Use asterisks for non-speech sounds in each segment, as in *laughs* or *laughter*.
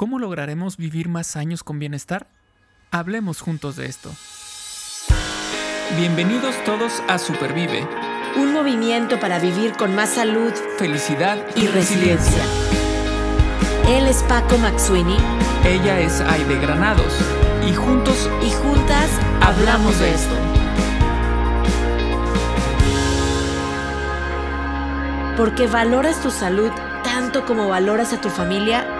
¿Cómo lograremos vivir más años con bienestar? Hablemos juntos de esto. Bienvenidos todos a Supervive. Un movimiento para vivir con más salud, felicidad y, resiliencia. Él es Paco Maxuini. Ella es Aide Granados. Y juntos y juntas hablamos de esto. Porque valoras tu salud tanto como valoras a tu familia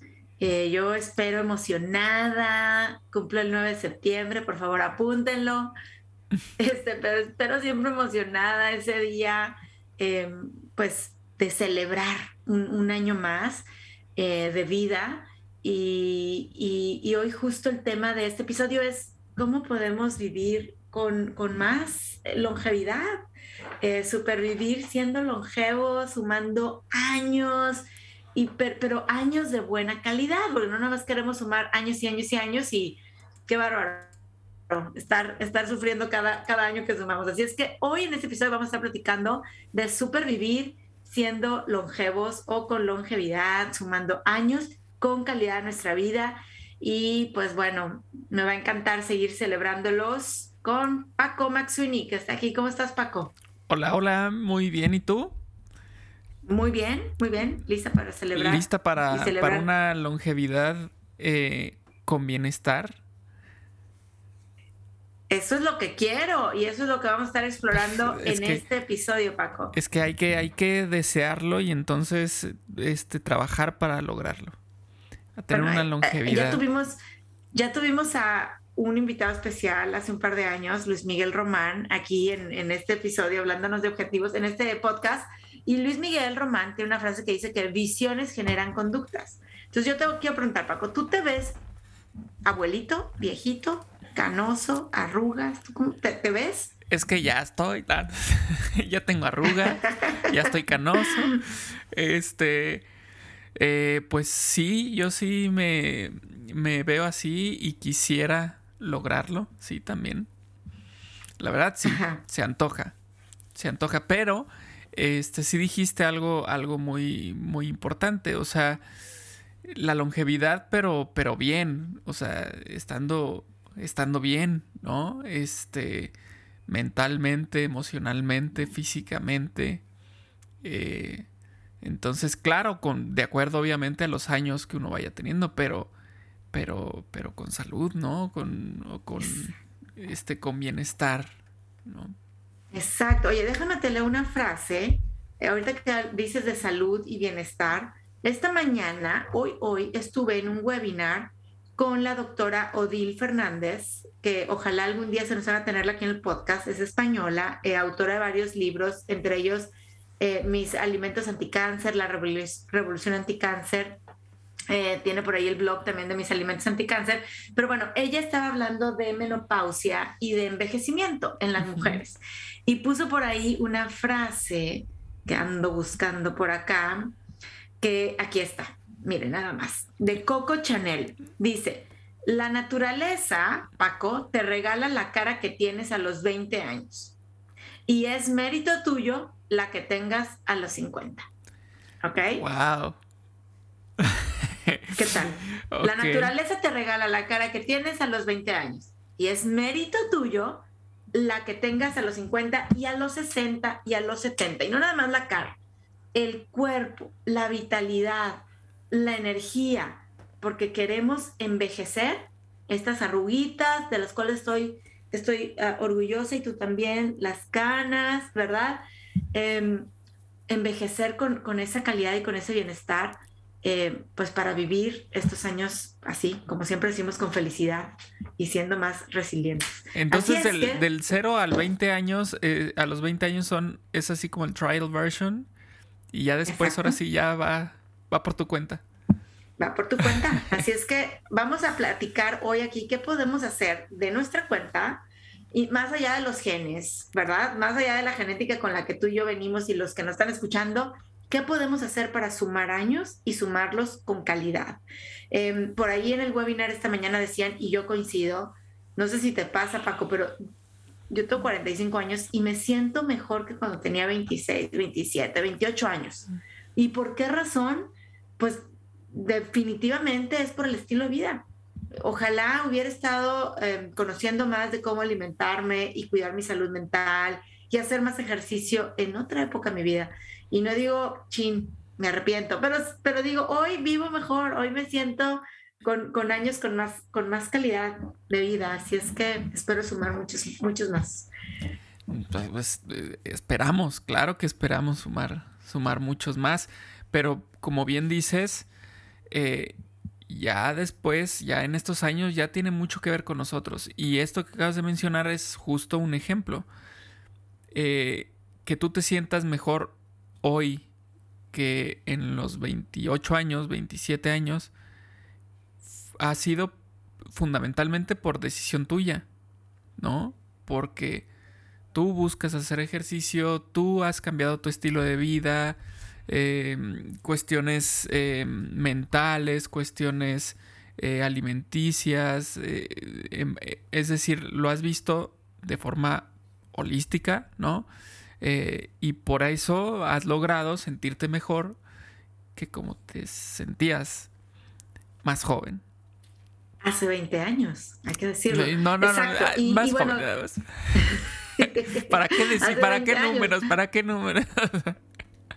Eh, yo espero emocionada, cumplo el 9 de septiembre, por favor apúntenlo. *laughs* Este, pero espero siempre emocionada ese día, em, pues de celebrar un, año más eh, de vida. Y, hoy justo el tema de este episodio es cómo podemos vivir con, con más longevidad, eh, supervivir siendo longevos, sumando años, y pero, años de buena calidad, porque no nada más queremos sumar años y años y años y qué bárbaro estar, estar sufriendo cada, cada año que sumamos. Así es que hoy en este episodio vamos a estar platicando de supervivir siendo longevos o con longevidad, sumando años con calidad en nuestra vida. Y pues bueno, me va a encantar seguir celebrándolos con Paco Maxuini, que está aquí. ¿Cómo estás, Paco? Hola, hola, muy bien. ¿Y tú? Muy bien, muy bien. Lista para celebrar. Lista para, para una longevidad eh, con bienestar. Eso es lo que quiero y eso es lo que vamos a estar explorando *laughs* en este episodio, Paco. Es que hay que, hay que desearlo y entonces este, trabajar para lograrlo. A tener una eh, longevidad. Ya tuvimos, ya tuvimos a un invitado especial hace un par de años, Luis Miguel Román, aquí en, en este episodio, hablándonos de objetivos, en este podcast y Luis Miguel Román tiene una frase que dice que visiones generan conductas. Entonces yo te quiero preguntar, Paco, ¿tú te ves abuelito, viejito, canoso, arrugas? te, ves? Es que ya estoy, *laughs* ya tengo arrugas, ya estoy canoso. Este, eh, pues sí, yo sí me, me veo así y quisiera lograrlo, sí, también. La verdad, sí, se antoja, se antoja, pero este, sí dijiste algo, algo muy, muy importante, o sea, la longevidad, pero, pero bien, o sea, estando, estando bien, ¿no? Este, mentalmente, emocionalmente, físicamente. Eh, entonces, claro, con, de acuerdo obviamente a los años que uno vaya teniendo, pero, pero, pero con salud, ¿no? Con, con, este, con bienestar, ¿no? Exacto. Oye, déjame te leer una frase. Eh, ahorita que dices de salud y bienestar, esta mañana, hoy, hoy, estuve en un webinar con la doctora Odil Fernández, que ojalá algún día se nos haga tenerla aquí en el podcast. Es española, eh, autora de varios libros, entre ellos eh, Mis alimentos anticáncer, La revolución anticáncer, eh, tiene por ahí el blog también de mis alimentos anticáncer, pero bueno, ella estaba hablando de menopausia y de envejecimiento en las mujeres y puso por ahí una frase que ando buscando por acá, que aquí está, miren nada más, de Coco Chanel. Dice, la naturaleza, Paco, te regala la cara que tienes a los 20 años y es mérito tuyo la que tengas a los 50. ¿Ok? Wow. *laughs* ¿Qué tal? *laughs* La naturaleza te regala la cara que tienes a los 20 años y es mérito tuyo la que tengas a los 50 y a los 60 y a los 70. Y no nada más la cara, el cuerpo, la vitalidad, la energía, porque queremos envejecer estas arruguitas de las cuales estoy, estoy ah, orgullosa y tú también, las canas, ¿verdad? Em, envejecer con, con esa calidad y con ese bienestar eh, pues para vivir estos años así, como siempre decimos, con felicidad y siendo más resilientes. Entonces, del, 0 al 20 años, eh, a los 20 años son, es así como el trial version y ya después, ahora sí, ya va, va por tu cuenta. va por tu cuenta. Así es que vamos a platicar hoy aquí qué podemos hacer de nuestra cuenta y más allá de los genes, ¿verdad? Más allá de la genética con la que tú y yo venimos y los que nos están escuchando, ¿qué podemos hacer para sumar años y sumarlos con calidad? Em, por ahí en el webinar esta mañana decían, y yo coincido, no sé si te pasa, Paco, pero yo tengo 45 años y me siento mejor que cuando tenía 26, 27, 28 años. ¿Y por qué razón? Pues definitivamente es por el estilo de vida. Ojalá hubiera estado em, conociendo más de cómo alimentarme y cuidar mi salud mental y hacer más ejercicio en otra época de mi vida. Y no digo, chin, me arrepiento, pero, pero digo, hoy vivo mejor, hoy me siento con, con, años con más, con más calidad de vida. Así es que espero sumar muchos, muchos más. Pues, pues esperamos, claro que esperamos sumar, sumar muchos más, pero como bien dices, eh, ya después, ya en estos años, ya tiene mucho que ver con nosotros. Y esto que acabas de mencionar es justo un ejemplo. Eh, que tú te sientas mejor hoy que en los 28 años, 27 años, ha sido fundamentalmente por decisión tuya, ¿no? Porque tú buscas hacer ejercicio, tú has cambiado tu estilo de vida, Em, cuestiones em, mentales, cuestiones eh, alimenticias, eh, em, eh, es decir, lo has visto de forma holística, ¿no? Y por eso has logrado sentirte mejor que como te sentías más joven. Hace 20 años, hay que decirlo. No, no, no, más joven. *laughs* ¿Para qué decir? ¿Para qué números? ¿Para qué números?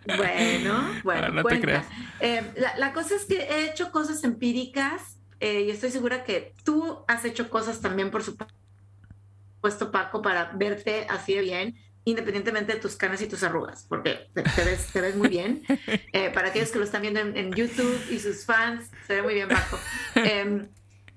Bueno, bueno, no cuenta. Eh, la, cosa es que he hecho cosas empíricas eh, y estoy segura que tú has hecho cosas también, por supuesto, Paco, para verte así de bien, independientemente de tus canas y tus arrugas, porque te, ves, muy bien. *laughs* Eh, para aquellos que lo están viendo en, YouTube y sus fans, se ve muy bien, Paco. Em,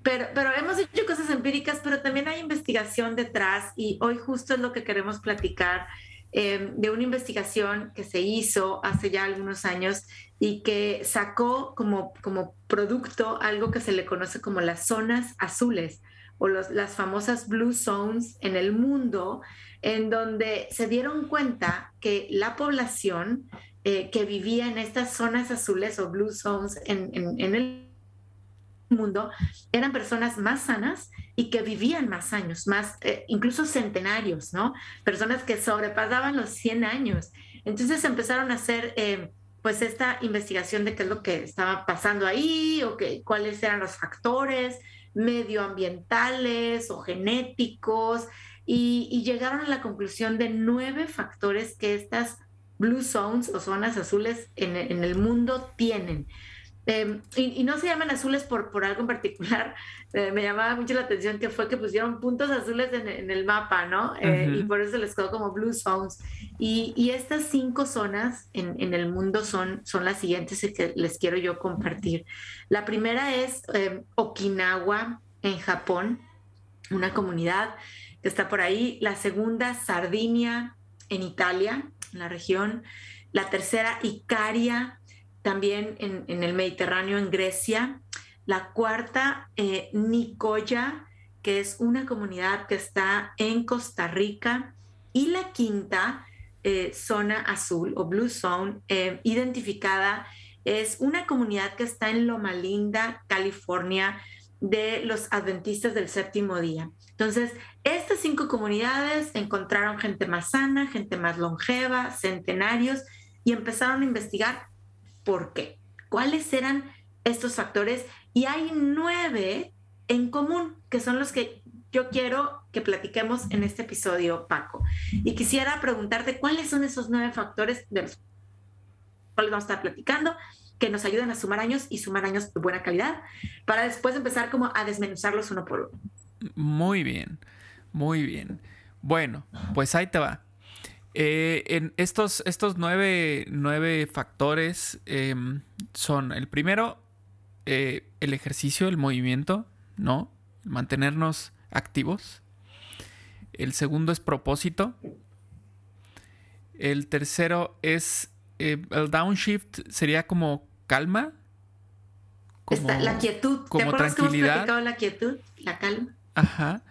pero, pero hemos hecho cosas empíricas, pero también hay investigación detrás y hoy justo es lo que queremos platicar Em, de una investigación que se hizo hace ya algunos años y que sacó como, como producto algo que se le conoce como las zonas azules o las famosas blue zones en el mundo, en donde se dieron cuenta que la población eh, que vivía en estas zonas azules o blue zones en, en el mundo eran personas más sanas y que vivían más años, más eh, incluso centenarios, ¿no? Personas que sobrepasaban los 100 años. Entonces empezaron a hacer eh, pues esta investigación de qué es lo que estaba pasando ahí o que, cuáles eran los factores medioambientales o genéticos y, llegaron a la conclusión de nueve factores que estas blue zones o zonas azules en, en el mundo tienen. Em, y, no se llaman azules por, por algo en particular. *laughs* Eh, me llamaba mucho la atención que fue que pusieron puntos azules en, el mapa, ¿no? Eh, y por eso les quedó como Blue Zones. Y, y estas cinco zonas en, en, el mundo son, son las siguientes que les quiero yo compartir. La primera es em, Okinawa, en Japón, una comunidad que está por ahí. La segunda, Sardinia, en Italia, en la región. La tercera, Icaria, también en, el Mediterráneo, en Grecia. La cuarta, eh, Nicoya, que es una comunidad que está en Costa Rica. Y la quinta, eh, zona azul o Blue Zone, eh, identificada, es una comunidad que está en Loma Linda, California, de los adventistas del séptimo día. Entonces, estas cinco comunidades encontraron gente más sana, gente más longeva, centenarios, y empezaron a investigar por qué. ¿Cuáles eran estos factores? Y hay nueve en común, que son los que yo quiero que platiquemos en este episodio, Paco. Y quisiera preguntarte cuáles son esos nueve factores de los cuales vamos a estar platicando que nos ayudan a sumar años y sumar años de buena calidad, para después empezar como a desmenuzarlos uno por uno. Muy bien, muy bien. Bueno, pues ahí te va. Eh, en estos, estos nueve, factores em, son el primero, eh, el ejercicio, el movimiento, ¿no? Mantenernos activos. El segundo es propósito. El tercero es eh, el downshift, sería como calma, como la quietud, como tranquilidad. la quietud, la calma? Ajá.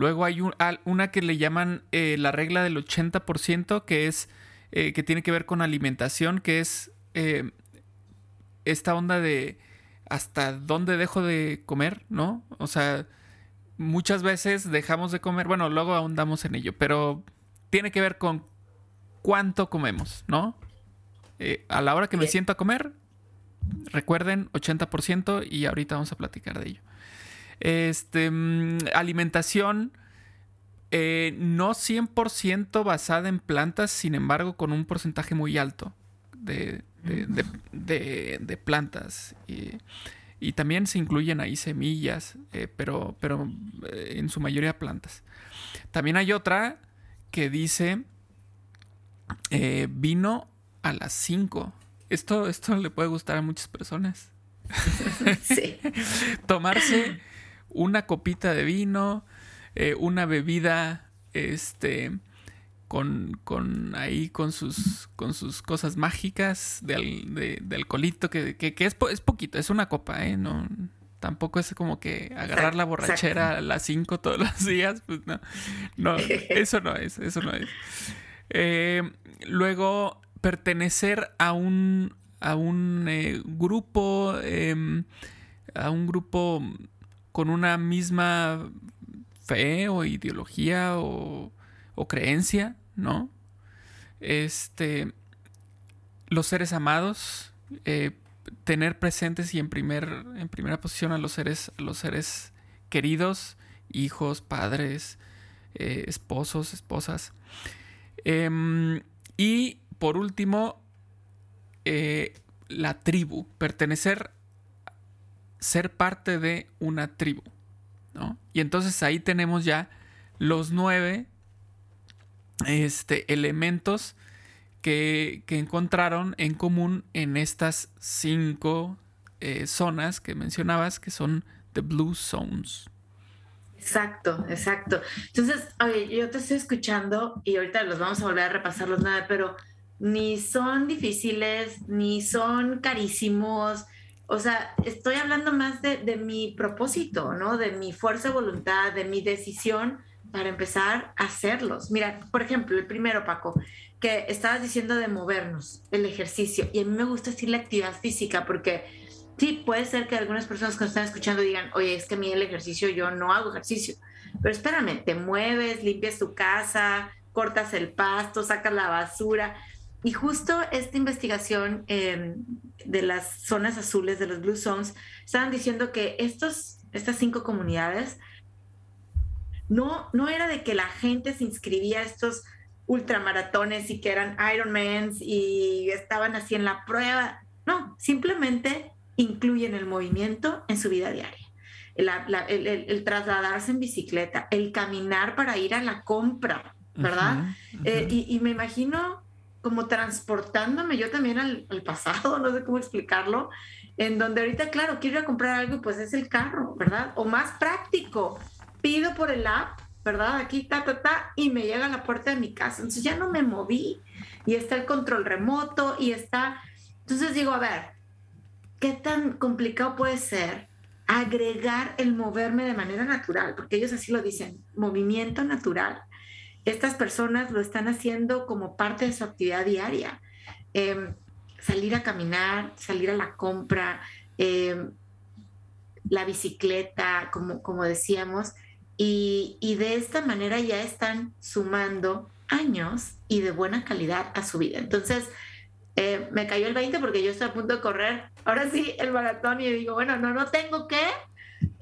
Luego hay una que le llaman eh, la regla del 80%, que es eh, que tiene que ver con alimentación, que es eh, esta onda de hasta dónde dejo de comer, ¿no? O sea, muchas veces dejamos de comer, bueno, luego ahondamos en ello, pero tiene que ver con cuánto comemos, ¿no? a la hora que me siento a comer, recuerden, 80% y ahorita vamos a platicar de ello. Este, mm, alimentación eh, no 100% basada en plantas, sin embargo, con un porcentaje muy alto de, plantas. Y, también se incluyen ahí semillas, eh, pero, pero eh, en su mayoría plantas. También hay otra que dice vino a las 5. Esto, esto le puede gustar a muchas personas. *laughs* Sí. *laughs* Tomarse una copita de vino, eh, una bebida, este, con, con, ahí con sus, con sus cosas mágicas de, de, alcoholito, que, que, es, es, poquito, es una copa, ¿eh? No, tampoco es como que agarrar la borrachera a las 5 todos los *laughs* días, pues no, no, eso no es, eso no es. Eh, luego, pertenecer a un, a un eh, grupo, em, a un grupo con una misma fe o ideología o, creencia, ¿no? Este, los seres amados, eh, tener presentes y en, primer, en primera posición a los seres, los seres queridos, hijos, padres, eh, esposos, esposas. Em, y por último, eh, la tribu, pertenecer ser parte de una tribu. ¿no? Y entonces ahí tenemos ya los nueve este, elementos que, encontraron en común en estas cinco eh, zonas que mencionabas, que son the Blue Zones. Exacto, exacto. Entonces, oye, yo te estoy escuchando y ahorita los vamos a volver a repasar los pero ni son difíciles, ni son carísimos, o sea, estoy hablando más de, mi propósito, ¿no? De mi fuerza de voluntad, de mi decisión para empezar a hacerlos. Mira, por ejemplo, el primero, Paco, que estabas diciendo de movernos, el ejercicio. Y a mí me gusta decir la actividad física porque sí, puede ser que algunas personas que nos están escuchando digan, oye, es que a mí el ejercicio, yo no hago ejercicio. Pero espérame, te mueves, limpias tu casa, cortas el pasto, sacas la basura. Y justo esta investigación em, de las zonas azules, de los Blue Zones, estaban diciendo que estos, estas cinco comunidades no, no era de que la gente se inscribía a estos ultramaratones y que eran Ironmans y estaban así en la prueba. No, simplemente incluyen el movimiento en su vida diaria. el, trasladarse en bicicleta, el caminar para ir a la compra, ¿verdad? Eh, y, y, me imagino como transportándome yo también al, pasado, no sé cómo explicarlo, en donde ahorita, claro, quiero ir a comprar algo, pues es el carro, ¿verdad? O más práctico, pido por el app, ¿verdad? Aquí, ta, ta, ta, y me llega a la puerta de mi casa. Entonces ya no me moví y está el control remoto y está... Entonces digo, a ver, ¿qué tan complicado puede ser agregar el moverme de manera natural? Porque ellos así lo dicen, movimiento natural estas personas lo están haciendo como parte de su actividad diaria. Em, salir a caminar, salir a la compra, em, la bicicleta, como, como decíamos, y, de esta manera ya están sumando años y de buena calidad a su vida. Entonces, eh, me cayó el 20 porque yo estoy a punto de correr, ahora sí, el maratón y digo, bueno, no, no tengo que,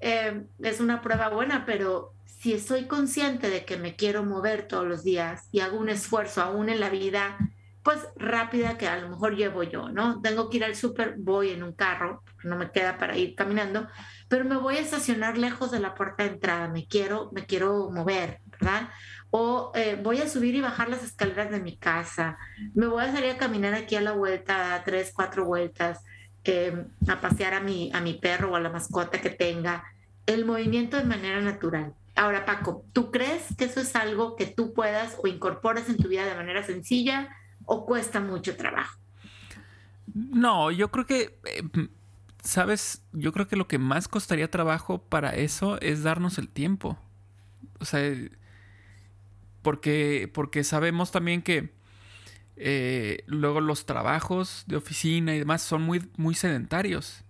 em, es una prueba buena, pero si estoy consciente de que me quiero mover todos los días y hago un esfuerzo aún en la vida, pues rápida que a lo mejor llevo yo, ¿no? Tengo que ir al súper, voy en un carro, no me queda para ir caminando, pero me voy a estacionar lejos de la puerta de entrada, me quiero, me quiero mover, ¿verdad? O eh, voy a subir y bajar las escaleras de mi casa, me voy a salir a caminar aquí a la vuelta, tres, cuatro vueltas, eh, a pasear a mi, a mi perro o a la mascota que tenga, el movimiento de manera natural. Ahora, Paco, ¿tú crees que eso es algo que tú puedas o incorporas en tu vida de manera sencilla o cuesta mucho trabajo? No, yo creo que eh, sabes, yo creo que lo que más costaría trabajo para eso es darnos el tiempo. O sea, porque, porque sabemos también que eh, luego los trabajos de oficina y demás son muy, muy sedentarios,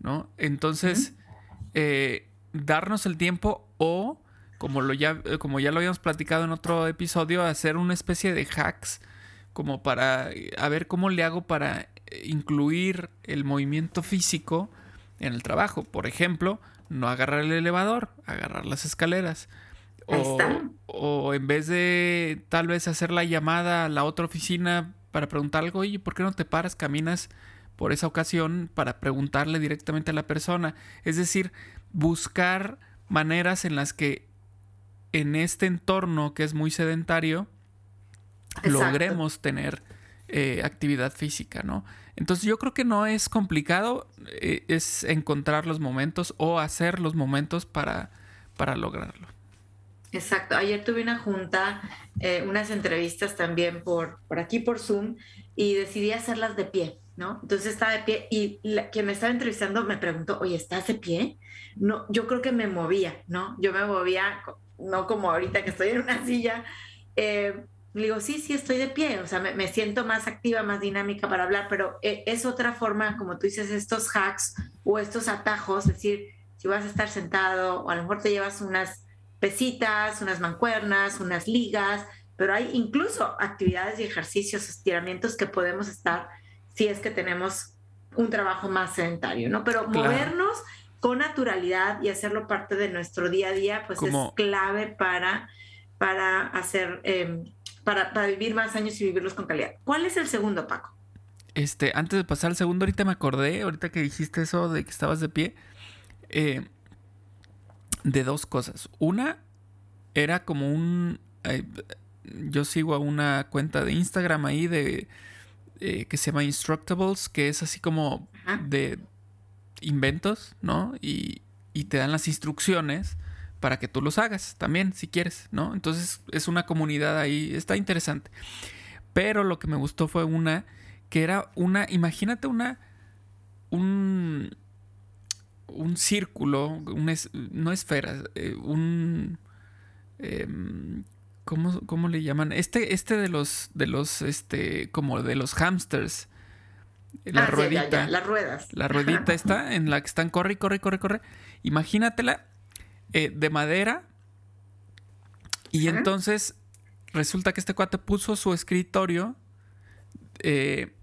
¿no? Entonces, eh, darnos el tiempo o, como, lo ya, como ya lo habíamos platicado en otro episodio, hacer una especie de hacks como para a ver cómo le hago para incluir el movimiento físico en el trabajo. Por ejemplo, no agarrar el elevador, agarrar las escaleras. O, o, en vez de tal vez hacer la llamada a la otra oficina para preguntar algo, oye, ¿por qué no te paras, caminas por esa ocasión para preguntarle directamente a la persona? Es decir, buscar maneras en las que en este entorno que es muy sedentario, logremos tener eh, actividad física, ¿no? Entonces yo creo que no es complicado, eh, es encontrar los momentos o hacer los momentos para, para lograrlo. Exacto. Ayer tuve una junta, eh, unas entrevistas también por, por aquí por Zoom y decidí hacerlas de pie, ¿no? Entonces estaba de pie y la, quien me estaba entrevistando me preguntó, oye, ¿estás de pie? No, yo creo que me movía, ¿no? Yo me movía, no como ahorita que estoy en una silla. Eh, le digo, sí, sí, estoy de pie, o sea, me, me, siento más activa, más dinámica para hablar, pero eh, es otra forma, como tú dices, estos hacks o estos atajos, es decir, si vas a estar sentado o a lo mejor te llevas unas pesitas, unas mancuernas, unas ligas, pero hay incluso actividades y ejercicios, estiramientos que podemos estar si es que tenemos un trabajo más sedentario, ¿no? Pero movernos con naturalidad y hacerlo parte de nuestro día a día, pues es clave para, para hacer, eh, para, para, vivir más años y vivirlos con calidad. ¿Cuál es el segundo, Paco? Este, antes de pasar al segundo, ahorita me acordé, ahorita que dijiste eso de que estabas de pie, eh, de dos cosas. Una era como un... Eh, yo sigo a una cuenta de Instagram ahí de... Eh, que se llama Instructables, que es así como de inventos, ¿no? Y, y te dan las instrucciones para que tú los hagas también, si quieres, ¿no? Entonces es una comunidad ahí, está interesante. Pero lo que me gustó fue una que era una, imagínate una, un, un círculo, no esfera, eh, un... Em, ¿cómo, le llaman? Este, este de los, de los, este, como de los hamsters. La ah, ruedita. las ruedas. La ruedita está en la que están corre, corre, corre, corre. Imagínatela eh, de madera. Y entonces resulta que este cuate puso su escritorio eh,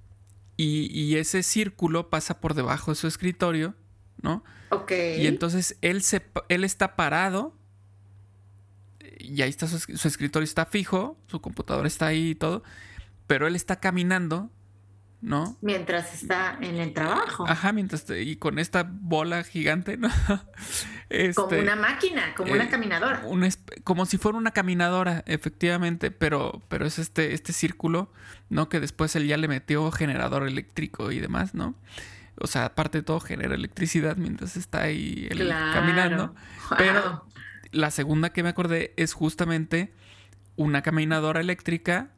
y, y, ese círculo pasa por debajo de su escritorio, ¿no? Ok. Y entonces él, se, él está parado y ahí está su, su, escritorio está fijo, su computadora está ahí y todo, pero él está caminando, ¿no? Mientras está en el trabajo. Ajá, mientras y con esta bola gigante, ¿no? *laughs* Este, como una máquina, como una eh, caminadora. como si fuera una caminadora, efectivamente, pero, pero es este, este círculo, ¿no? Que después él ya le metió generador eléctrico y demás, ¿no? O sea, aparte de todo, genera electricidad mientras está ahí caminando. Pero la segunda que me acordé es justamente una caminadora eléctrica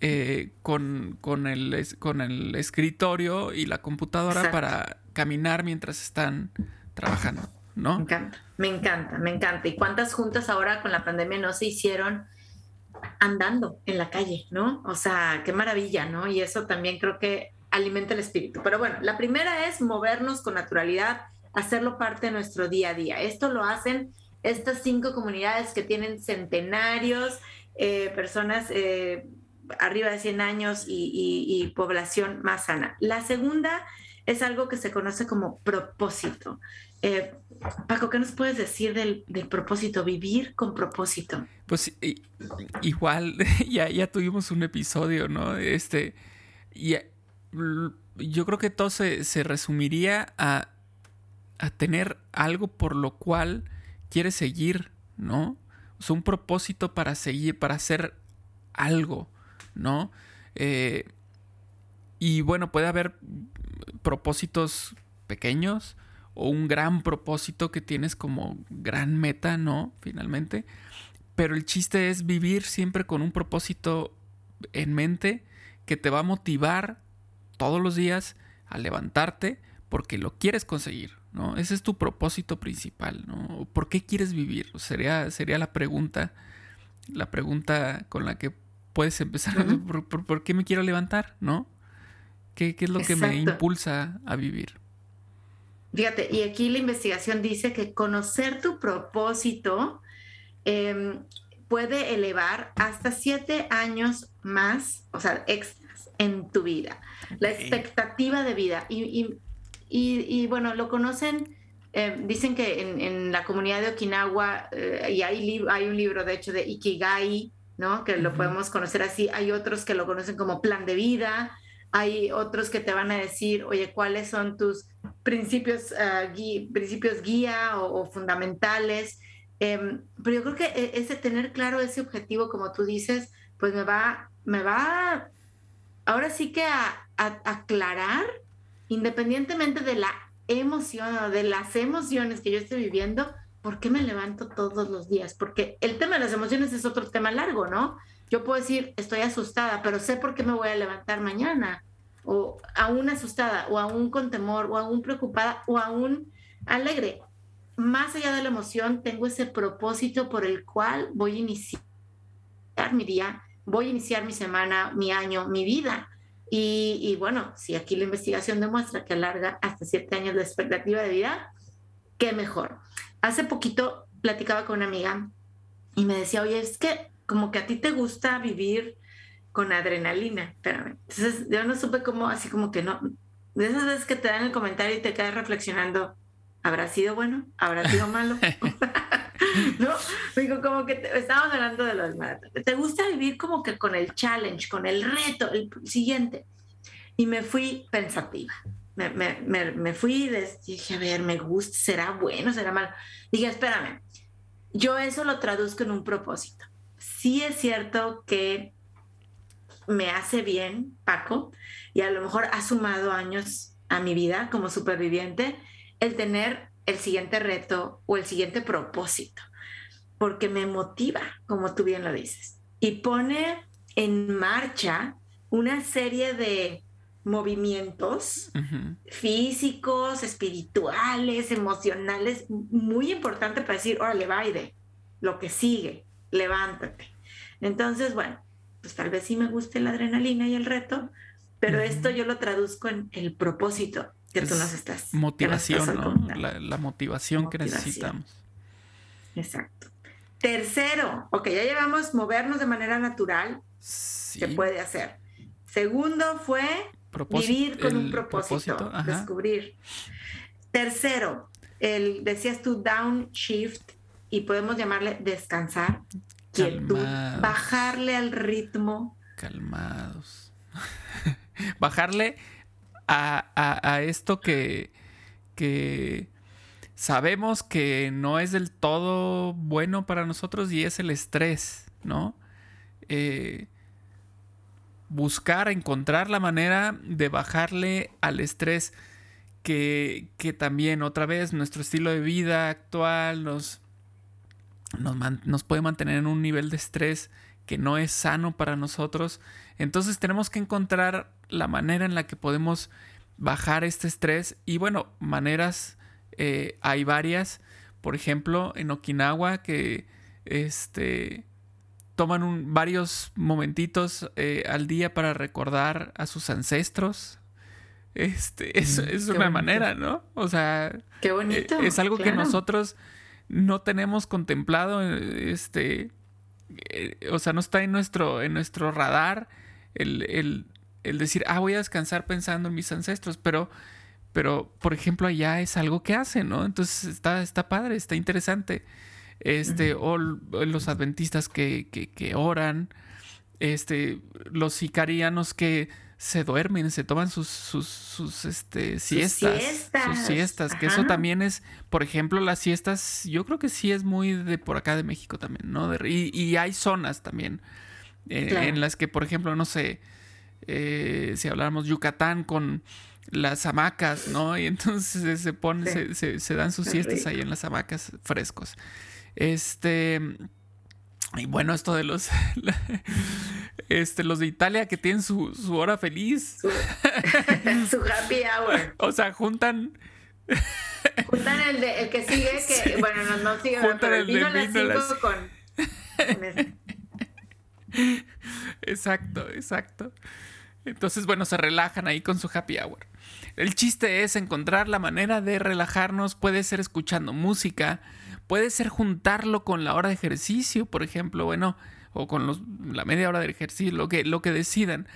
eh, con, con, el, con el escritorio y la computadora para caminar mientras están trabajando, ¿no? Me encanta, me encanta, me encanta. ¿Y cuántas juntas ahora con la pandemia no se hicieron andando en la calle, ¿no? O sea, qué maravilla, ¿no? Y eso también creo que alimenta el espíritu. Pero bueno, la primera es movernos con naturalidad, hacerlo parte de nuestro día a día. Esto lo hacen estas cinco comunidades que tienen centenarios, eh, personas eh, arriba de 100 años y, población más sana. La segunda es algo que se conoce como propósito. Eh, Paco, ¿qué nos puedes decir del, propósito? Vivir con propósito. Pues igual, *laughs* ya, ya tuvimos un episodio, ¿no? Este, yo creo que todo se, resumiría a, a, tener algo por lo cual quieres seguir, ¿no? O sea, un propósito para seguir, para hacer algo, ¿no? Eh, y bueno, puede haber propósitos pequeños o un gran propósito que tienes como gran meta, ¿no? Finalmente. Pero el chiste es vivir siempre con un propósito en mente que te va a motivar todos los días a levantarte porque lo quieres conseguir, ¿no? Ese es tu propósito principal, ¿no? ¿Por qué quieres vivir? Sería, sería la pregunta, la pregunta con la que puedes empezar. ¿Por, qué me quiero levantar, no? ¿Qué, es lo que me impulsa a vivir? Fíjate, y aquí la investigación dice que conocer tu propósito em, puede elevar hasta siete años más, o sea, extras en tu vida. La expectativa de vida. Y, y, bueno, lo conocen, em, dicen que en, la comunidad de Okinawa, eh, y hay, hay un libro, de hecho, de Ikigai, ¿no? Que lo podemos conocer así. Hay otros que lo conocen como plan de vida. Hay otros que te van a decir, oye, ¿cuáles son tus principios, ah, principios guía o, fundamentales. Em, pero yo creo que e, ese tener claro ese objetivo, como tú dices, pues me va, me va ahora sí que a, aclarar, independientemente de la emoción o de las emociones que yo estoy viviendo, ¿por qué me levanto todos los días? Porque el tema de las emociones es otro tema largo, ¿no? Yo puedo decir, estoy asustada, pero sé por qué me voy a levantar mañana o aún asustada, o aún con temor, o aún preocupada, o aún alegre. Más allá de la emoción, tengo ese propósito por el cual voy a iniciar mi día, voy a iniciar mi semana, mi año, mi vida. Y, bueno, si aquí la investigación demuestra que alarga hasta siete años la expectativa de vida, qué mejor. Hace poquito platicaba con una amiga y me decía, oye, es que como que a ti te gusta vivir con adrenalina, espérame. Entonces yo no supe cómo, así como que no, de esas veces que te dan el comentario y te quedas reflexionando, ¿habrá sido bueno? ¿Habrá sido malo? *laughs* *laughs* ¿No? Digo, como que estábamos hablando de los maratones. ¿Te gusta vivir como que con el challenge, con el reto, el siguiente? Y me fui pensativa. Me, me, me, me fui y dije, a ver, me gusta, ¿será bueno, será malo? Dije, espérame, yo eso lo traduzco en un propósito. Sí es cierto que me hace bien, Paco, y a lo mejor ha sumado años a mi vida como superviviente, el tener el siguiente reto o el siguiente propósito, porque me motiva, como tú bien lo dices, y pone en marcha una serie de movimientos físicos, espirituales, emocionales, muy importante para decir, órale, vaide, lo que sigue, levántate. Entonces, bueno, pues tal vez sí me guste la adrenalina y el reto, pero esto yo lo traduzco en el propósito que tú nos estás. Motivación, ¿no? La, motivación, que necesitamos. Exacto. Tercero, ok, ya llevamos movernos de manera natural, se puede hacer. Segundo fue vivir con un propósito, descubrir. Tercero, el, decías tú downshift y podemos llamarle descansar bajarle al ritmo. Calmados. *laughs* bajarle a, esto que, que sabemos que no es del todo bueno para nosotros y es el estrés, ¿no? Eh, buscar, encontrar la manera de bajarle al estrés que, que, también otra vez nuestro estilo de vida actual nos, nos, puede mantener en un nivel de estrés que no es sano para nosotros. Entonces tenemos que encontrar la manera en la que podemos bajar este estrés. Y bueno, maneras eh, hay varias. Por ejemplo, en Okinawa que este, toman un, varios momentitos eh, al día para recordar a sus ancestros. Este, es, mm, es una manera, ¿no? O sea, Qué bonito, es algo que nosotros no tenemos contemplado, este, eh, o sea, no está en nuestro, en nuestro radar el, decir, ah, voy a descansar pensando en mis ancestros, pero, pero, por ejemplo, allá es algo que hacen, ¿no? Entonces está, está padre, está interesante. Este, o los adventistas que, que, que oran, este, los sicarianos que se duermen, se toman sus, sus, sus este, siestas, sus siestas, que eso también es, por ejemplo, las siestas, yo creo que sí es muy de por acá de México también, ¿no? y, y, hay zonas también eh, en las que, por ejemplo, no sé, eh, si habláramos Yucatán con las hamacas, ¿no? Y entonces se ponen, se, se, dan sus siestas ahí en las hamacas frescos. Este... Y bueno, esto de los *laughs* Este, los de Italia que tienen su, hora feliz. *laughs* Su, happy hour. O sea, juntan. Juntan el, de, el que sigue, que, bueno, no, no sigue, juntan el, vino, de vino las con. *laughs* exacto, exacto. Entonces, bueno, se relajan ahí con su happy hour. El chiste es encontrar la manera de relajarnos. Puede ser escuchando música, puede ser juntarlo con la hora de ejercicio, por ejemplo, bueno, o con la media hora de ejercicio, lo que, lo que decidan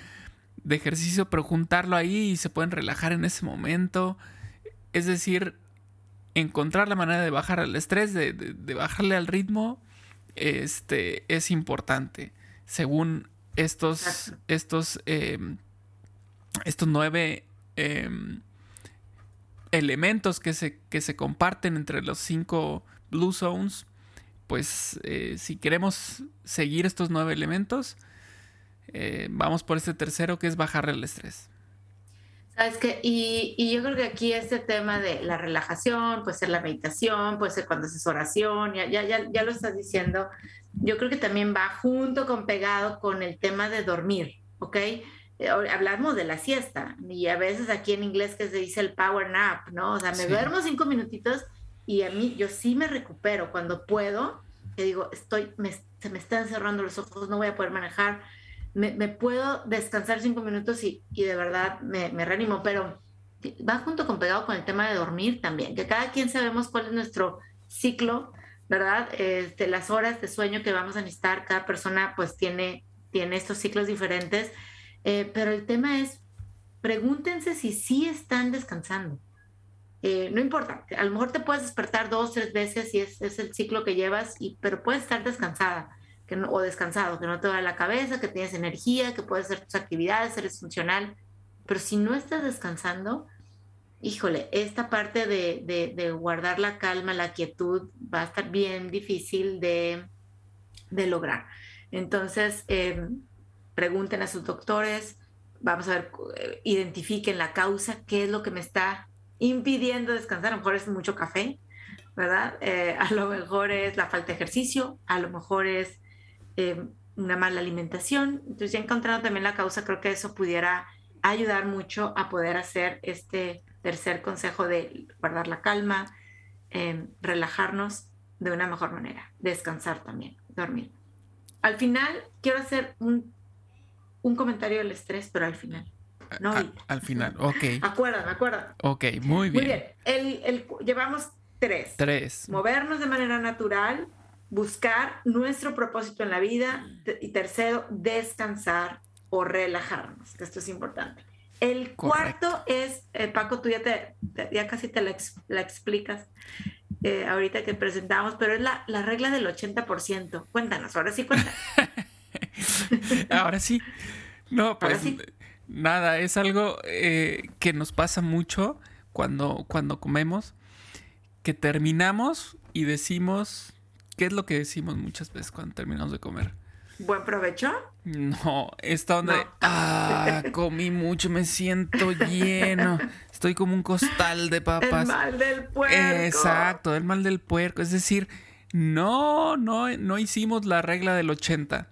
de ejercicio, pero juntarlo ahí y se pueden relajar en ese momento. Es decir, encontrar la manera de bajar el estrés, de, bajarle al ritmo, este, es importante. Según estos, estos, em, estos nueve em, elementos que se, que se comparten entre los cinco Blue Zones, pues eh, si queremos seguir estos nueve elementos, eh, vamos por este tercero que es bajar el estrés. Sabes que, y, y, yo creo que aquí este tema de la relajación, puede ser la meditación, puede ser cuando haces oración, ya, ya, ya, ya lo estás diciendo. Yo creo que también va junto con pegado con el tema de dormir, ¿ok? Eh, hablamos de la siesta y a veces aquí en inglés que se dice el power nap, ¿no? O sea, me duermo cinco minutitos y a mí yo sí me recupero cuando puedo, que digo, estoy, se me están cerrando los ojos, no voy a poder manejar, me, puedo descansar cinco minutos y, y de verdad me, me, reanimo, pero va junto con pegado con el tema de dormir también, que cada quien sabemos cuál es nuestro ciclo, ¿verdad? Este, las horas de sueño que vamos a necesitar, cada persona pues tiene, tiene estos ciclos diferentes, eh, pero el tema es, pregúntense si sí están descansando. Eh, no importa, a lo mejor te puedes despertar dos, tres veces y es, es el ciclo que llevas, y, pero puedes estar descansada que no, o descansado, que no te duele la cabeza, que tienes energía, que puedes hacer tus actividades, eres funcional. Pero si no estás descansando, híjole, esta parte de, de, guardar la calma, la quietud, va a estar bien difícil de, de lograr. Entonces, em, pregunten a sus doctores, vamos a ver, eh, identifiquen la causa, qué es lo que me está impidiendo descansar. A lo mejor es mucho café, ¿verdad? Eh, a lo mejor es la falta de ejercicio, a lo mejor es eh, una mala alimentación. Entonces, ya encontrando también la causa, creo que eso pudiera ayudar mucho a poder hacer este tercer consejo de guardar la calma, em, relajarnos de una mejor manera, descansar también, dormir. Al final, quiero hacer un, un comentario del estrés, pero al final. No al final, ok. *laughs* Acuerdan, acuerdan. Ok, muy bien. Muy bien. El, el, llevamos tres. Tres. Movernos de manera natural, buscar nuestro propósito en la vida y tercero, descansar o relajarnos. Esto es importante. El cuarto es, eh, Paco, tú ya, te, ya casi te la, la explicas eh, ahorita que presentamos, pero es la, la, regla del 80%. Cuéntanos, ahora sí cuéntanos. *laughs* ahora sí. No, pues nada, es algo eh, que nos pasa mucho cuando, cuando comemos, que terminamos y decimos, ¿qué es lo que decimos muchas veces cuando terminamos de comer? ¿Buen provecho? No, esta onda de, ah, *laughs* comí mucho, me siento lleno, estoy como un costal de papas. El mal del puerco. Exacto, el mal del puerco. Es decir, no, no, no hicimos la regla del 80.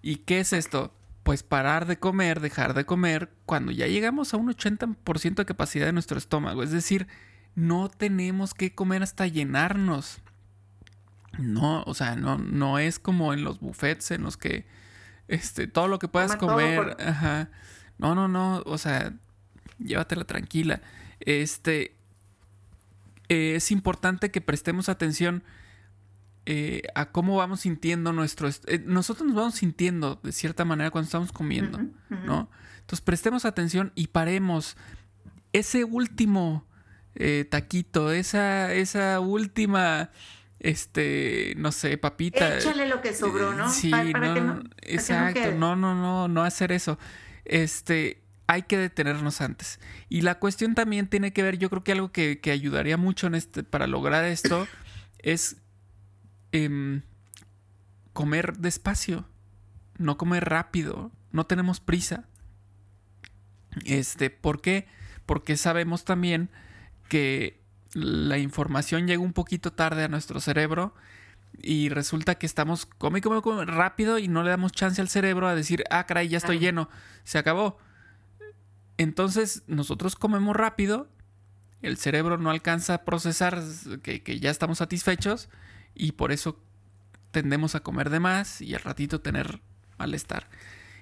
¿Y qué es esto? Pues parar de comer, dejar de comer cuando ya llegamos a un 80% de capacidad de nuestro estómago. Es decir, no tenemos que comer hasta llenarnos. No, o sea, no, no es como en los buffets en los que este, todo lo que puedas comer. Ajá. No, no, no. O sea, llévatela tranquila. Este. es importante que prestemos atención eh, a cómo vamos sintiendo nuestro. Eh, nosotros nos vamos sintiendo de cierta manera cuando estamos comiendo, ¿no? Entonces prestemos atención y paremos. Ese último eh, taquito, esa, esa última este, no sé, papita. Échale lo que sobró, ¿no? Sí, no, exacto, no, no, no, no hacer eso. Este, hay que detenernos antes. Y la cuestión también tiene que ver, yo creo que algo que, ayudaría mucho en este, para lograr esto es em, comer despacio, no comer rápido, no tenemos prisa. Este, ¿por qué? Porque sabemos también que la información llega un poquito tarde a nuestro cerebro y resulta que estamos come, come, come rápido y no le damos chance al cerebro a decir, ah, caray, ya estoy lleno, se acabó. Entonces nosotros comemos rápido, el cerebro no alcanza a procesar que, ya estamos satisfechos y por eso tendemos a comer de más y al ratito tener malestar.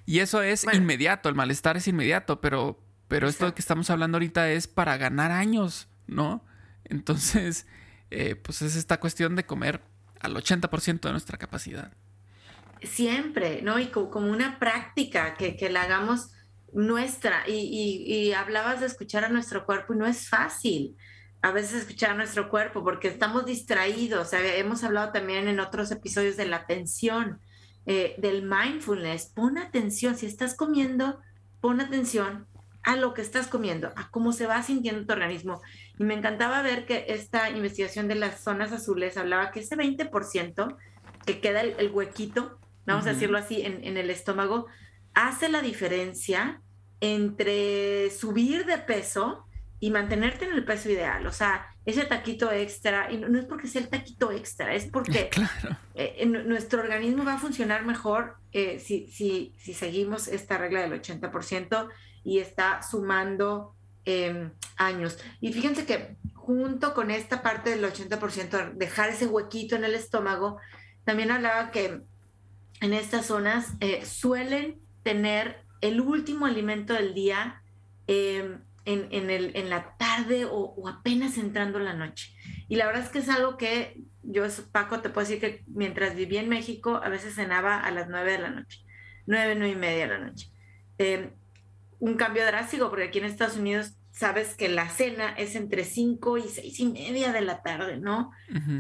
Y eso es inmediato, el malestar es inmediato, pero, pero esto que estamos hablando ahorita es para ganar años, ¿no? Entonces, *laughs* eh, pues es esta cuestión de comer al 80% de nuestra capacidad. Siempre, ¿no? Y como una práctica que, que la hagamos nuestra. Y, y, hablabas de escuchar a nuestro cuerpo y no es fácil a veces escuchar a nuestro cuerpo porque estamos distraídos. hemos hablado también en otros episodios de la atención, eh, del mindfulness. Pon atención, si estás comiendo, pon atención a lo que estás comiendo, a cómo se va sintiendo tu organismo. Y me encantaba ver que esta investigación de las zonas azules hablaba que ese 20% que queda el, huequito, vamos a decirlo así, en, en, el estómago, hace la diferencia entre subir de peso y mantenerte en el peso ideal. O sea, ese taquito extra, y no, es porque sea el taquito extra, es porque *laughs* eh, nuestro organismo va a funcionar mejor eh, si, si, si, seguimos esta regla del 80% y está sumando em, años. Y fíjense que junto con esta parte del 80%, dejar ese huequito en el estómago, también hablaba que en estas zonas eh, suelen tener el último alimento del día em, en, el, en, la tarde o, apenas entrando la noche. Y la verdad es que es algo que yo, Paco, te puedo decir que mientras vivía en México, a veces cenaba a las nueve de la noche, nueve, nueve y media de la noche. Em, un cambio drástico, porque aquí en Estados Unidos sabes que la cena es entre cinco y seis y media de la tarde, ¿no?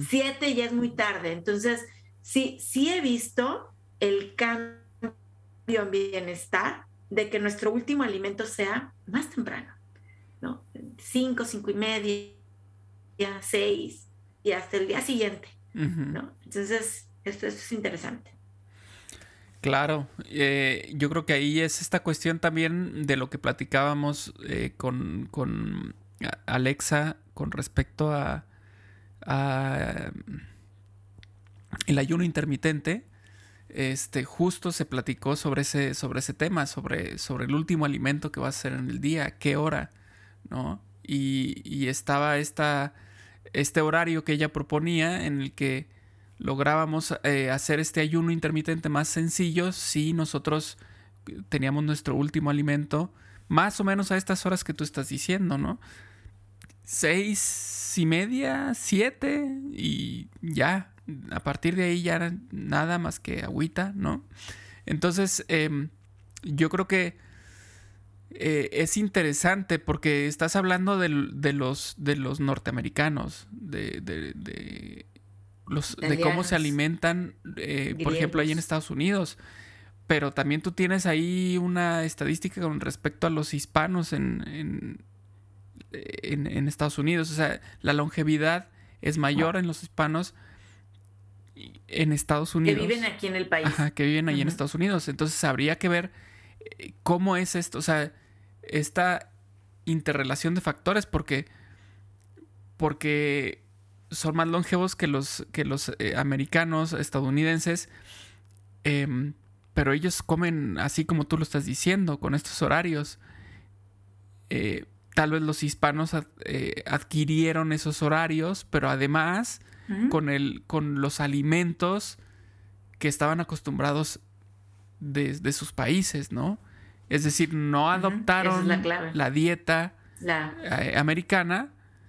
Siete ya es muy tarde. Entonces, sí, sí he visto el cambio bienestar de que nuestro último alimento sea más temprano, ¿no? Cinco, cinco y media, seis, y hasta el día siguiente, ¿no? Entonces, esto, es interesante. Claro, eh, yo creo que ahí es esta cuestión también de lo que platicábamos eh, con, con, Alexa con respecto a, el ayuno intermitente este, justo se platicó sobre ese, sobre ese tema, sobre, sobre el último alimento que va a ser en el día, qué hora, ¿no? Y, estaba esta, este horario que ella proponía en el que lográbamos eh, hacer este ayuno intermitente más sencillo si nosotros teníamos nuestro último alimento más o menos a estas horas que tú estás diciendo, ¿no? Seis y media, siete y ya, a partir de ahí ya nada más que agüita, ¿no? Entonces, em, yo creo que eh, es interesante porque estás hablando de, los, de los norteamericanos, de, de, los, de cómo se alimentan, eh, por ejemplo, ahí en Estados Unidos. Pero también tú tienes ahí una estadística con respecto a los hispanos en, en, en Estados Unidos. O sea, la longevidad es mayor en los hispanos en Estados Unidos. Que viven aquí en el país. Ajá, que viven ahí en Estados Unidos. Entonces habría que ver eh, cómo es esto, o sea, esta interrelación de factores, porque, porque son más longevos que los, que los eh, americanos, estadounidenses, em, pero ellos comen así como tú lo estás diciendo, con estos horarios. Eh, tal vez los hispanos adquirieron esos horarios, pero además con, el, con los alimentos que estaban acostumbrados desde sus países, ¿no? Es decir, no adoptaron la, dieta eh, americana.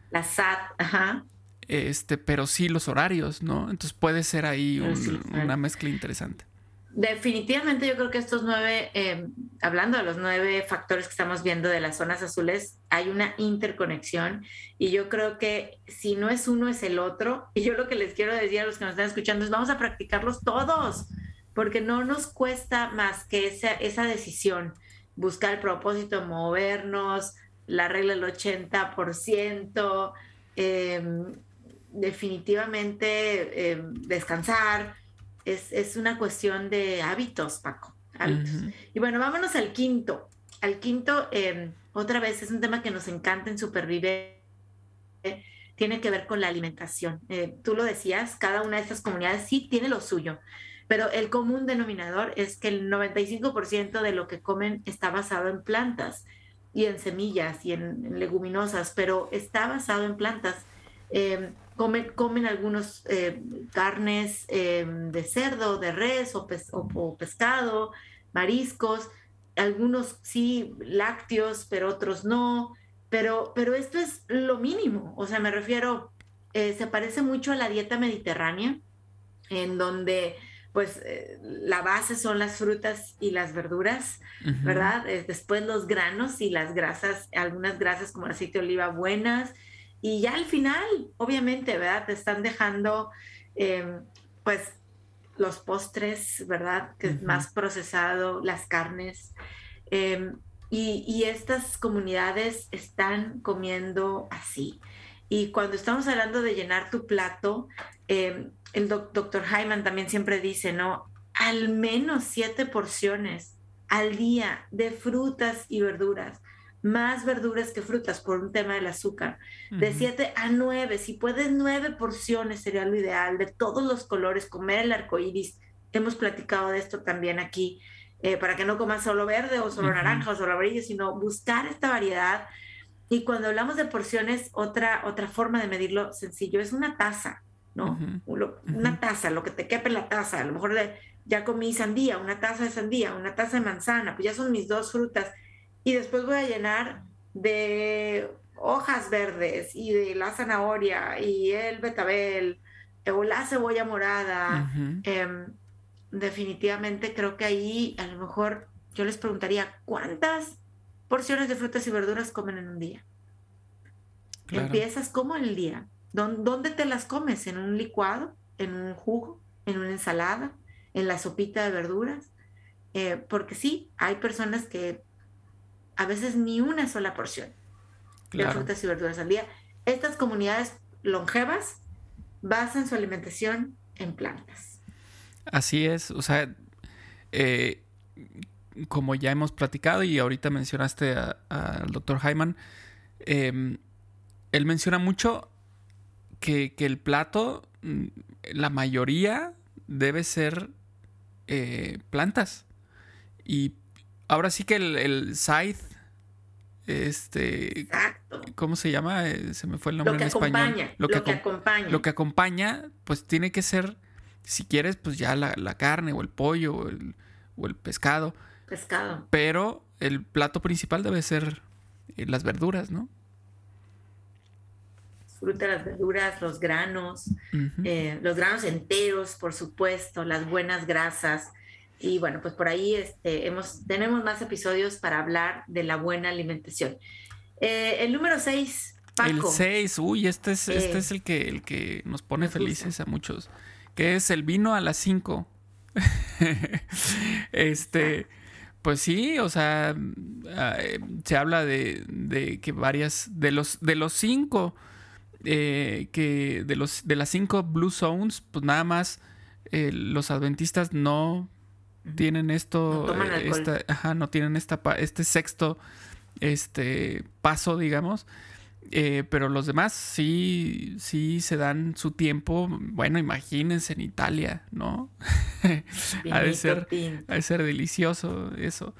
La SAT, ajá. Este, pero sí los horarios, ¿no? Entonces puede ser ahí una mezcla interesante. Definitivamente yo creo que estos nueve, eh, hablando de los nueve factores que estamos viendo de las zonas azules, hay una interconexión y yo creo que si no es uno es el otro. *laughs* Y yo lo que les quiero decir a los que nos están escuchando es vamos a practicarlos todos, porque no nos cuesta más que esa, esa decisión, buscar el propósito, movernos, la regla del 80%, em, definitivamente em, descansar es, una cuestión de hábitos, Paco. Y bueno, vámonos al quinto. Al quinto, em, otra vez, es un tema que nos encanta en Supervive. tiene que ver con la alimentación. Eh, tú lo decías, cada una de estas comunidades sí tiene lo suyo, pero el común denominador es que el 95% de lo que comen está basado en plantas y en semillas y en, leguminosas, pero está basado en plantas. Em, comen, comen algunos eh, carnes em, de cerdo, de res o, o, pescado, mariscos, algunos sí lácteos, pero otros no. Pero, pero esto es lo mínimo. O sea, me refiero, eh, se parece mucho a la dieta mediterránea, en donde pues eh, la base son las frutas y las verduras, ¿verdad? después los granos y las grasas, algunas grasas como el aceite de oliva buenas. Y ya al final, obviamente, ¿verdad? Te están dejando, em, pues, los postres, ¿verdad? Que es más procesado, las carnes. Em, y, y, estas comunidades están comiendo así. Y cuando estamos hablando de llenar tu plato, eh, el doctor Hyman también siempre dice, ¿no? Al menos siete porciones al día de frutas y verduras, más verduras que frutas por un tema del azúcar, de siete a nueve, si puedes nueve porciones sería lo ideal, de todos los colores, comer el arco iris. Hemos platicado de esto también aquí, eh, para que no comas solo verde o solo naranja o solo amarillo, sino buscar esta variedad. Y cuando hablamos de porciones, otra, otra forma de medirlo sencillo es una taza. ¿no? Una taza, lo que te quepe en la taza, a lo mejor ya comí sandía, una taza de sandía, una taza de manzana, pues ya son mis dos frutas. Y después voy a llenar de hojas verdes y de la zanahoria y el betabel o la cebolla morada. Em, definitivamente creo que ahí a lo mejor yo les preguntaría, ¿cuántas porciones de frutas y verduras comen en un día? Empiezas como el día ¿Dónde te las comes? ¿En un licuado? ¿En un jugo? ¿En una ensalada? ¿En la sopita de verduras? Eh, porque sí, hay personas que a veces ni una sola porción de frutas y verduras al día. Estas comunidades longevas basan su alimentación en plantas. Así es, o sea, eh, como ya hemos platicado y ahorita mencionaste al doctor Hyman, em, él menciona mucho que, el plato, mm, la mayoría debe ser eh, plantas. Y ahora sí que el, el scythe, este, ¿cómo se llama? Eh, se me fue el nombre en español. Lo, que, acompaña. Lo que acompaña, pues tiene que ser, si quieres, pues ya la, carne o el pollo o el, o el, pescado. Pescado. Pero el plato principal debe ser eh, las verduras, ¿no? frutas, las verduras, los granos, eh, los granos enteros, por supuesto, las buenas grasas. Y bueno, pues por ahí este, hemos, tenemos más episodios para hablar de la buena alimentación. Eh, el número 6, El 6, uy, este es, este eh, es el que, el que nos pone felices a muchos, que es el vino a las 5. *laughs* este, pues sí, o sea, ah, se habla de, de, que varias, de los, de los cinco eh, que de, los, de las cinco Blue Zones, pues nada más eh, los adventistas no tienen esto, no, eh, ajá, no tienen esta, este sexto este, paso, digamos. pero los demás sí, sí se dan su tiempo. Bueno, imagínense en Italia, ¿no? *laughs* ha, de ser, ha de ser delicioso eso.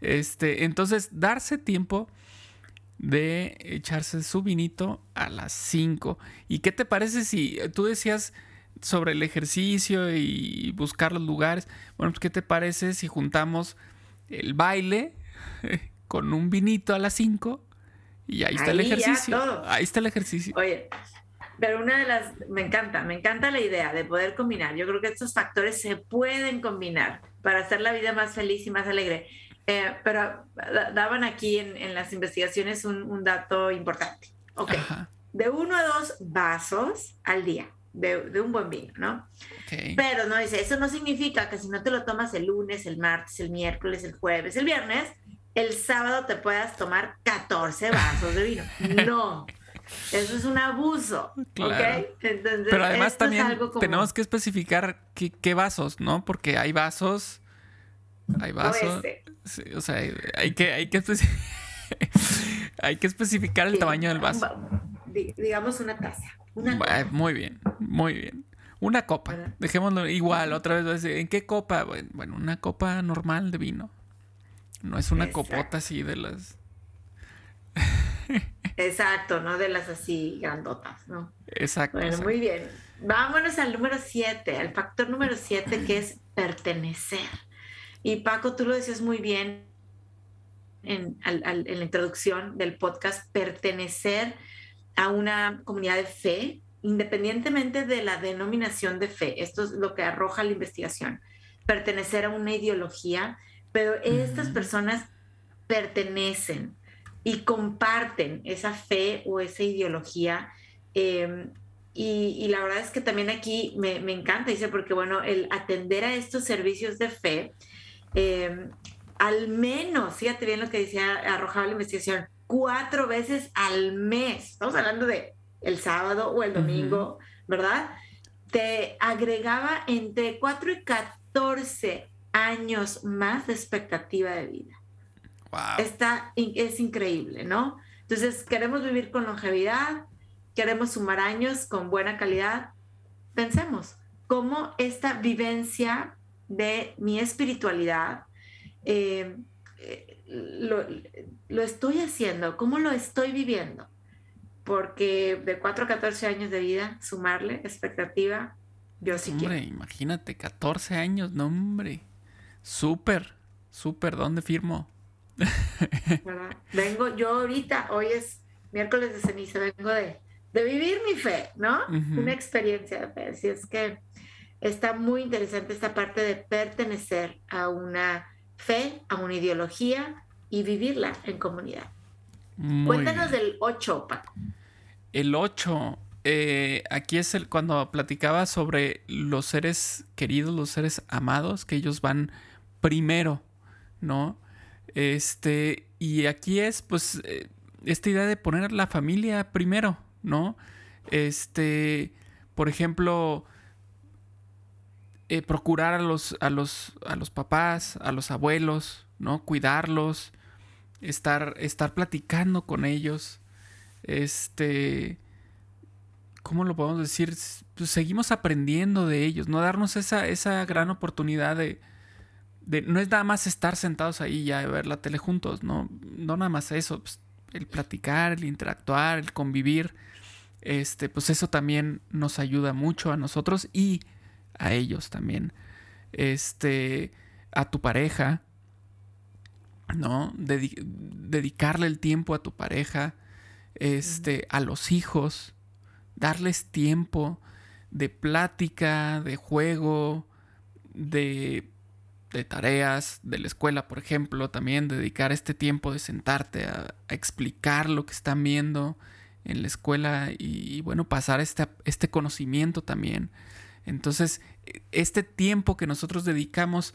Este, entonces, darse tiempo de echarse su vinito a las 5. ¿Y qué te parece si tú decías sobre el ejercicio y buscar los lugares? Bueno, pues ¿qué te parece si juntamos el baile *laughs* con un vinito a las 5? Y ahí está el ejercicio. Ahí está el ejercicio. Oye, pero una de las, me encanta, me encanta la idea de poder combinar. Yo creo que estos factores se pueden combinar para hacer la vida más feliz y más alegre. Eh, pero daban aquí en, las investigaciones un, dato importante. Ok, de uno a dos vasos al día de, un buen vino, ¿no? Pero no dice, eso no significa que si no te lo tomas el lunes, el martes, el miércoles, el jueves, el viernes, el sábado te puedas tomar 14 vasos de vino. *laughs* No. Eso es un abuso. Pero además también tenemos que especificar qué, qué, vasos, ¿no? Porque hay vasos. Hay vasos o sea, hay que, hay que, *laughs* hay que especificar el tamaño del vaso. Digamos una taza. Muy bien, muy bien. Una copa. Dejémoslo igual, otra vez. ¿En qué copa? Bueno, una copa normal de vino. No es una copota así de las. Exacto, no de las así grandotas, ¿no? Exacto. Bueno, muy bien. Vámonos al número 7, al factor número 7 que es pertenecer. Y Paco, tú lo decías muy bien en, en la introducción del podcast, pertenecer a una comunidad de fe, independientemente de la denominación de fe. Esto es lo que arroja la investigación. Pertenecer a una ideología, pero estas personas pertenecen y comparten esa fe o esa ideología. Em, y, la verdad es que también aquí me, encanta, dice, porque bueno, el atender a estos servicios de fe, em, al menos, fíjate bien lo que decía, arrojaba la investigación, cuatro veces al mes, estamos hablando de el sábado o el domingo, ¿verdad? Te agregaba entre 4 y 14 años más de expectativa de vida. Está, es increíble, ¿no? Entonces, queremos vivir con longevidad, queremos sumar años con buena calidad. Pensemos cómo esta vivencia de mi espiritualidad eh, lo, lo, estoy haciendo, cómo lo estoy viviendo. Porque de 4 a 14 años de vida, sumarle expectativa, yo sí hombre, imagínate, 14 años, no hombre. Súper, súper, ¿dónde firmo? *laughs* Vengo, yo ahorita, hoy es miércoles de ceniza, vengo de, vivir mi fe, ¿no? Una experiencia de fe. Así es que está muy interesante esta parte de pertenecer a una fe, a una ideología y vivirla en comunidad. Cuéntanos del 8, Paco. El 8, eh, aquí es el cuando platicaba sobre los seres queridos, los seres amados, que ellos van primero, ¿no? Este, y aquí es pues eh, esta idea de poner la familia primero, ¿no? Este, por ejemplo, eh, procurar a los, a, los, a los papás, a los abuelos, ¿no? Cuidarlos, estar, estar platicando con ellos. Este, ¿cómo lo podemos decir? Pues seguimos aprendiendo de ellos, ¿no? Darnos esa, esa gran oportunidad de, no es nada más estar sentados ahí ya y ver la tele juntos, no, no nada más eso, pues, el platicar, el interactuar, el convivir, este, pues eso también nos ayuda mucho a nosotros y a ellos también. Este, a tu pareja, ¿no? dedicarle el tiempo a tu pareja, este, a los hijos, darles tiempo de plática, de juego, de de tareas de la escuela, por ejemplo, también dedicar este tiempo de sentarte a, explicar lo que están viendo en la escuela y, bueno, pasar este, este conocimiento también. Entonces, este tiempo que nosotros dedicamos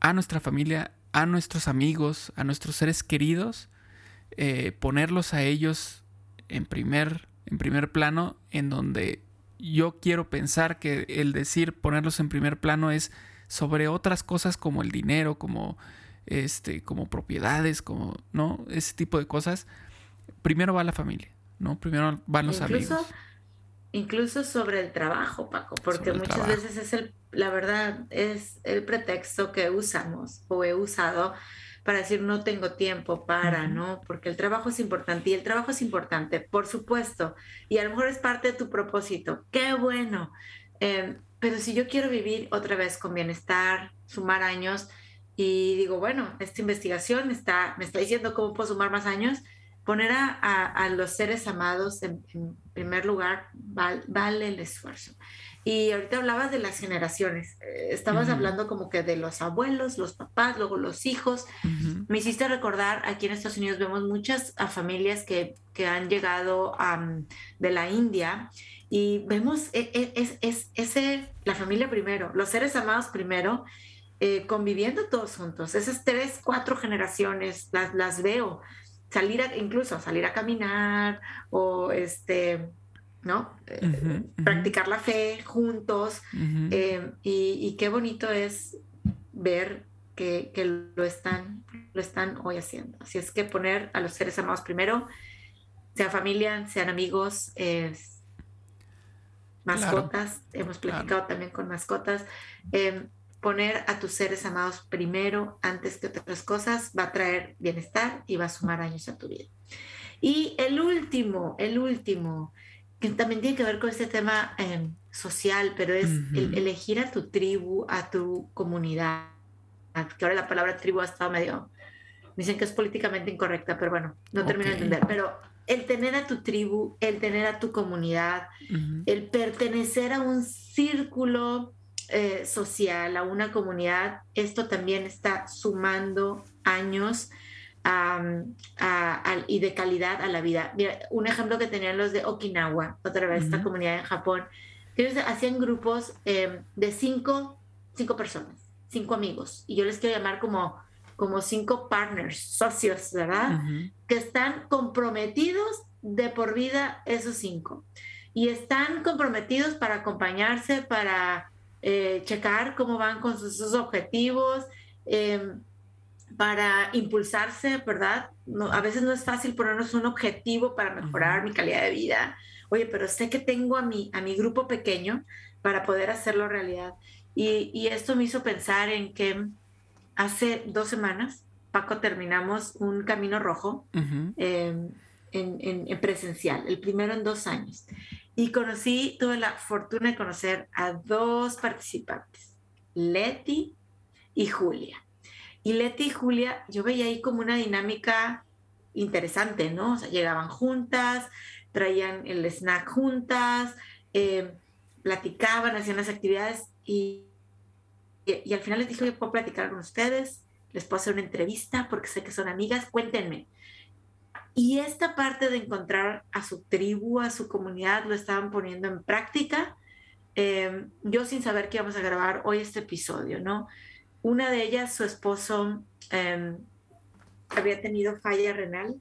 a nuestra familia, a nuestros amigos, a nuestros seres queridos, eh, ponerlos a ellos en primer, en primer plano, en donde yo quiero pensar que el decir ponerlos en primer plano es sobre otras cosas como el dinero, como este, como propiedades, como, ¿no? Ese tipo de cosas. Primero va la familia, ¿no? Primero van los amigos. Incluso sobre el trabajo, Paco, porque muchas veces es el, la verdad, es el pretexto que usamos o he usado para decir no tengo tiempo para, ¿no? Porque el trabajo es importante y el trabajo es importante, por supuesto, y a lo mejor es parte de tu propósito. Qué bueno. Eh, pero si yo quiero vivir otra vez con bienestar, sumar años, y digo, bueno, esta investigación está, me está diciendo cómo puedo sumar más años, poner a, los seres amados en, primer lugar vale el esfuerzo. Y ahorita hablabas de las generaciones, eh, estabas hablando como que de los abuelos, los papás, luego los hijos. Me hiciste recordar, aquí en Estados Unidos vemos muchas familias que, que han llegado de la India y vemos e, e, es, es, ese, la familia primero, los seres amados primero, eh, conviviendo todos juntos. Esas tres, cuatro generaciones las, las veo. Salir a, incluso salir a caminar o este, ¿no? Eh, practicar la fe juntos. Eh, y, y, qué bonito es ver que, que, lo, están, lo están hoy haciendo. Así es que poner a los seres amados primero sea familia, sean amigos, mascotas, hemos platicado también con mascotas. Em, poner a tus seres amados primero antes que otras cosas va a traer bienestar y va a sumar años a tu vida. Y el último, el último, que también tiene que ver con este tema em, social, pero es elegir a tu tribu, a tu comunidad, que ahora la palabra tribu ha estado medio, dicen que es políticamente incorrecta, pero bueno, no termino de entender, pero el tener a tu tribu, el tener a tu comunidad, el pertenecer a un círculo eh, social, a una comunidad, esto también está sumando años y de calidad a la vida. Mira, un ejemplo que tenían los de Okinawa, otra vez, esta comunidad en Japón, que ellos hacían grupos em, de cinco, cinco personas, cinco amigos, y yo les quiero llamar como, como cinco partners, socios, ¿verdad? Que están comprometidos de por vida esos cinco. Y están comprometidos para acompañarse, para eh, checar cómo van con sus, objetivos, em, para impulsarse, ¿verdad? No, a veces no es fácil ponernos un objetivo para mejorar mi calidad de vida. Oye, pero sé que tengo a mi, a mi grupo pequeño para poder hacerlo realidad. Y, y esto me hizo pensar en que hace dos semanas, Paco, terminamos un camino rojo em, en, en, en presencial, el primero en dos años. Y conocí, tuve la fortuna de conocer a dos participantes, Leti y Julia. Y Leti y Julia, yo veía ahí como una dinámica interesante, ¿no? O sea, llegaban juntas, traían el snack juntas, eh, platicaban, hacían las actividades y, y, al final les dije, yo puedo platicar con ustedes, les puedo hacer una entrevista porque sé que son amigas, cuéntenme. Y esta parte de encontrar a su tribu, a su comunidad, lo estaban poniendo en práctica. Eh, yo sin saber que íbamos a grabar hoy este episodio, ¿no? Una de ellas, su esposo, em, había tenido falla renal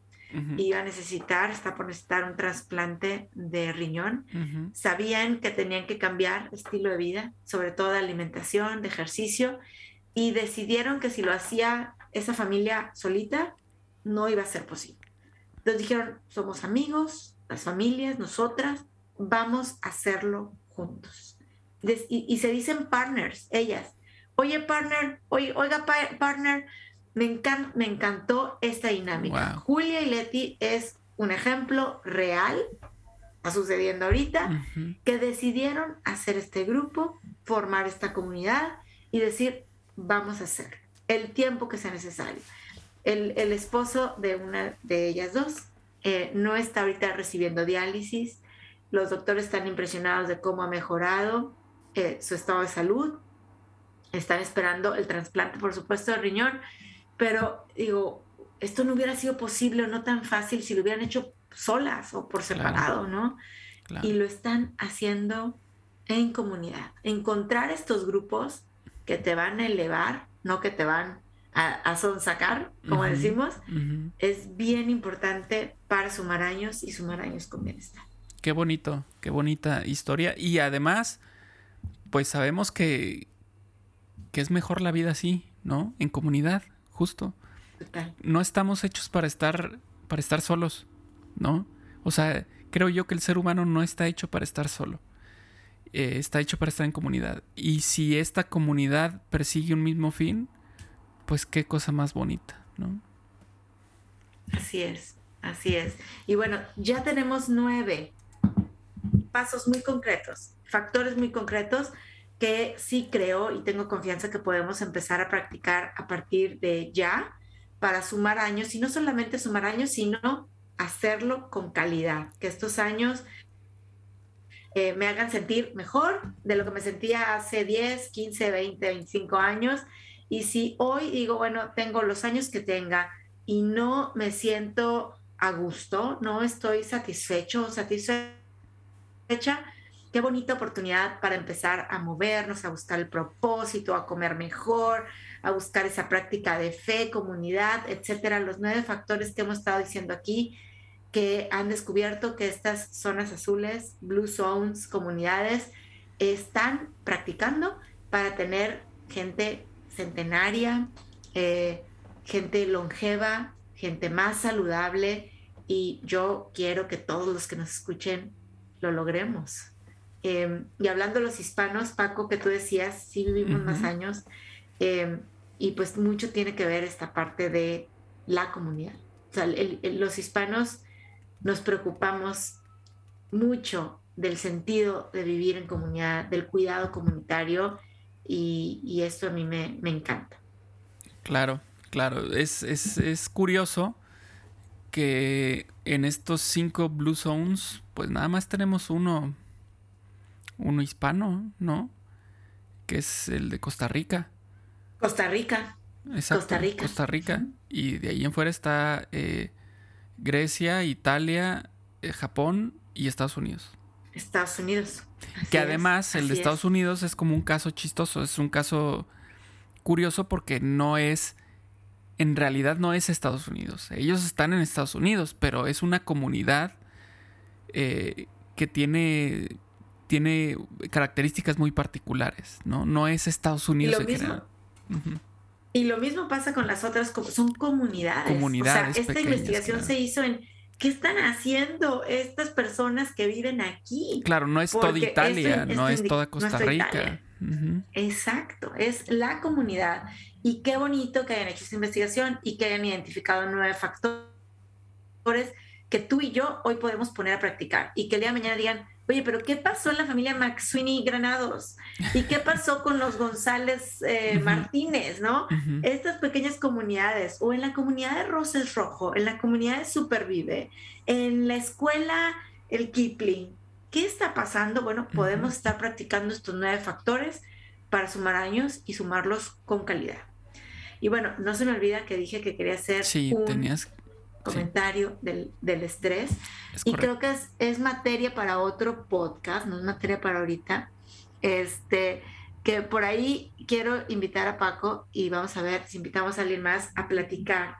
y iba a necesitar, está por necesitar un trasplante de riñón. Sabían que tenían que cambiar estilo de vida, sobre todo de alimentación, de ejercicio, y decidieron que si lo hacía esa familia solita, no iba a ser posible. Entonces dijeron, somos amigos, las familias, nosotras, vamos a hacerlo juntos. Y, se dicen partners, ellas. Oye, partner, oiga, partner, me, me encantó esta dinámica. Julia y Leti es un ejemplo real, está sucediendo ahorita, que decidieron hacer este grupo, formar esta comunidad y decir, vamos a hacer el tiempo que sea necesario el, esposo de una de ellas dos eh, no está ahorita recibiendo diálisis. Los doctores están impresionados de cómo ha mejorado eh, su estado de salud. Están esperando el trasplante, por supuesto, de riñón. Pero digo, esto no hubiera sido posible o no tan fácil si lo hubieran hecho solas o por separado, ¿no? Y lo están haciendo en comunidad. Encontrar estos grupos que te van a elevar, no que te van a, son sacar, como decimos, es bien importante para sumar años y sumar años con bienestar. Qué bonito, qué bonita historia. Y además, pues sabemos que, que es mejor la vida así, ¿no? En comunidad, justo. No estamos hechos para estar, para estar solos, ¿no? O sea, creo yo que el ser humano no está hecho para estar solo. Eh, está hecho para estar en comunidad. Y si esta comunidad persigue un mismo fin, pues qué cosa más bonita, ¿no? Así es, así es. Y bueno, ya tenemos nueve pasos muy concretos, factores muy concretos que sí creo y tengo confianza que podemos empezar a practicar a partir de ya para sumar años y no solamente sumar años, sino hacerlo con calidad, que estos años eh, me hagan sentir mejor de lo que me sentía hace 10, 15, 20, 25 años y si hoy digo, bueno, tengo los años que tenga y no me siento a gusto, no estoy satisfecho o satisfecha, qué bonita oportunidad para empezar a movernos, a buscar el propósito, a comer mejor, a buscar esa práctica de fe, comunidad, etcétera. Los nueve factores que hemos estado diciendo aquí que han descubierto que estas zonas azules, blue zones, comunidades, están practicando para tener gente centenaria, eh, gente longeva, gente más saludable y yo quiero que todos los que nos escuchen lo logremos. Em, y hablando de los hispanos, Paco, que tú decías, sí vivimos más años, em, y pues mucho tiene que ver esta parte de la comunidad. O sea, los hispanos nos preocupamos mucho del sentido de vivir en comunidad, del cuidado comunitario, y, esto a mí me, encanta. Claro, claro, es, es curioso que en estos cinco Blue Zones, pues nada más tenemos uno, uno hispano, ¿no? Que es el de Costa Rica. Costa Rica. Exacto, Costa Rica. Costa Rica. Y de ahí en fuera está eh, Grecia, Italia, eh, Japón y Estados Unidos. Estados Unidos. Que además el de Estados Unidos es como un caso chistoso, es un caso curioso porque no es en realidad no es Estados Unidos. Ellos están en Estados Unidos, pero es una comunidad eh, que tiene, tiene características muy particulares, ¿no? No es Estados Unidos en general. Y lo mismo pasa con las otras, son comunidades. Comunidades. O sea, esta investigación se hizo en ¿qué están haciendo estas personas que viven aquí? Claro, no es toda Italia, no es toda Costa Rica. Exacto, es la comunidad. Y qué bonito que hayan hecho esta investigación y que hayan identificado nueve factores que tú y yo hoy podemos poner a practicar y que el día de mañana digan, oye, pero ¿qué pasó en la familia McSweeney Granados? ¿Y qué pasó con los González eh, Martínez, no? Estas pequeñas comunidades, o en la comunidad de Roses Rojo, en la comunidad de Supervive, en la escuela El Kipling. ¿Qué está pasando? Bueno, podemos estar practicando estos nueve factores para sumar años y sumarlos con calidad. Y bueno, no se me olvida que dije que quería hacer un comentario del, estrés. y creo que es, materia para otro podcast, no es materia para ahorita. Este, que por ahí quiero invitar a Paco y vamos a ver si invitamos a alguien más a platicar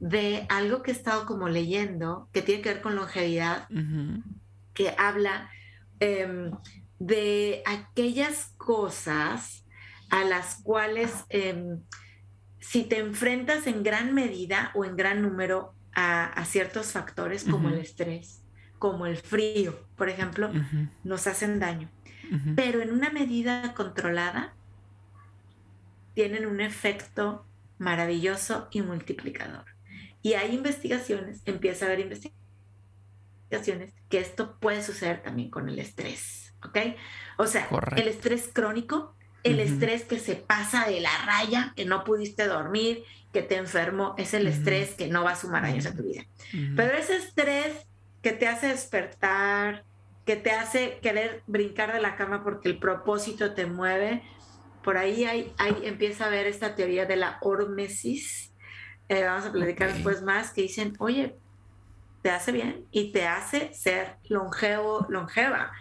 de algo que he estado como leyendo, que tiene que ver con longevidad, que habla em, de aquellas cosas a las cuales em, si te enfrentas en gran medida o en gran número a, ciertos factores como el estrés, como el frío, por ejemplo, nos hacen daño. Pero en una medida controlada, tienen un efecto maravilloso y multiplicador. Y hay investigaciones, empieza a haber investigaciones, que esto puede suceder también con el estrés, ¿ok? O sea, el estrés crónico el estrés que se pasa de la raya, que no pudiste dormir, que te enfermó, es el estrés que no va a sumar años a tu vida. Pero ese estrés que te hace despertar, que te hace querer brincar de la cama porque el propósito te mueve, por ahí hay, empieza a ver esta teoría de la hormesis. Eh, vamos a platicar después más, que dicen, oye, te hace bien y te hace ser longevo, longeva.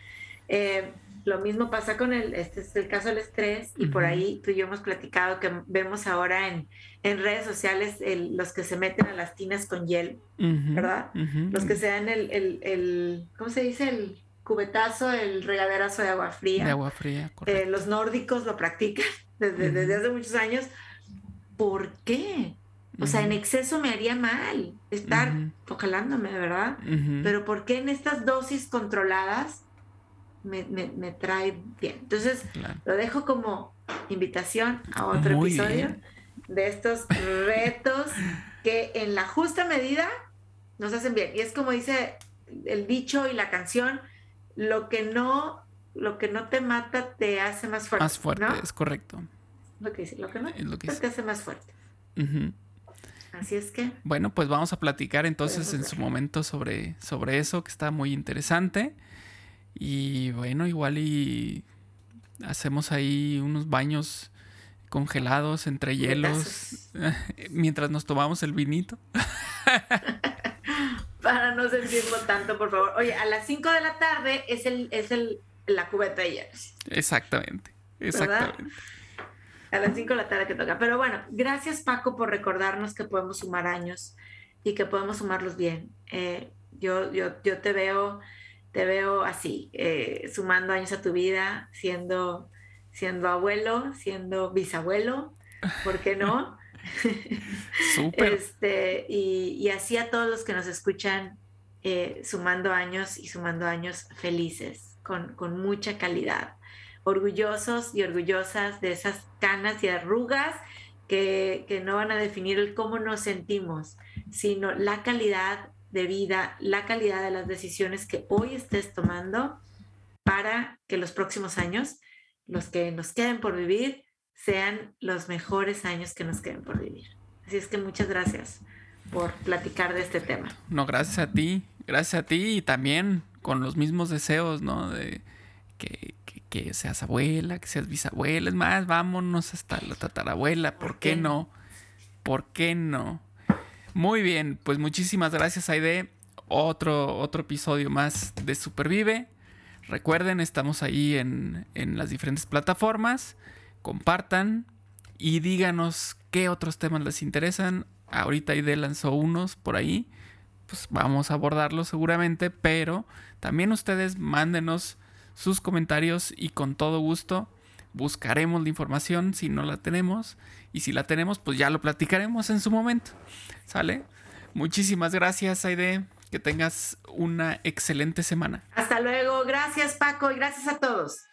Eh, lo mismo pasa con el, este es el caso del estrés y por ahí tú y yo hemos platicado que vemos ahora en, en redes sociales los que se meten a las tinas con hiel, ¿verdad? Los que se dan el, el, el, ¿cómo se dice? El cubetazo, el regaderazo de agua fría. De agua fría, eh, los nórdicos lo practican *laughs* desde, desde, hace muchos años. ¿Por qué? O sea, en exceso me haría mal estar congelándome, ¿verdad? Pero ¿por qué en estas dosis controladas me, trae bien. Entonces, lo dejo como invitación a otro episodio de estos retos que en la justa medida nos hacen bien. Y es como dice el dicho y la canción, lo que no, lo que no te mata te hace más fuerte. Más fuerte, es correcto. Lo que dice, lo que no te hace más fuerte. Así es que. Bueno, pues vamos a platicar entonces en su momento sobre, sobre eso, que está muy interesante. Y bueno, igual y hacemos ahí unos baños congelados entre hielos *laughs* mientras nos tomamos el vinito. *laughs* Para no sentirlo tanto, por favor. Oye, a las 5 de la tarde es el, es el, la cubeta de hielos. Exactamente, exactamente. A las 5 de la tarde que toca. Pero bueno, gracias Paco por recordarnos que podemos sumar años y que podemos sumarlos bien. Eh, yo, yo, yo te veo te veo así, eh, sumando años a tu vida, siendo, siendo abuelo, siendo bisabuelo, ¿por qué no? *laughs* Súper. Este, y, así a todos los que nos escuchan, eh, sumando años y sumando años felices, con, con mucha calidad. Orgullosos y orgullosas de esas canas y arrugas que, que no van a definir el cómo nos sentimos, sino la calidad de vida, la calidad de las decisiones que hoy estés tomando para que los próximos años, los que nos queden por vivir, sean los mejores años que nos queden por vivir. Así es que muchas gracias por platicar de este tema. No, gracias a ti, gracias a ti y también con los mismos deseos, ¿no? De que, seas abuela, que seas bisabuela, es más, vámonos hasta la tatarabuela, ¿por, qué no? ¿Por qué no? Muy bien, pues muchísimas gracias Aide. Otro, otro episodio más de Supervive. Recuerden, estamos ahí en, en las diferentes plataformas. Compartan y díganos qué otros temas les interesan. Ahorita Aide lanzó unos por ahí. Pues vamos a abordarlos seguramente, pero también ustedes mándenos sus comentarios y con todo gusto buscaremos la información si no la tenemos y si la tenemos pues ya lo platicaremos en su momento. ¿Sale? Muchísimas gracias Aide, que tengas una excelente semana. Hasta luego, gracias Paco y gracias a todos.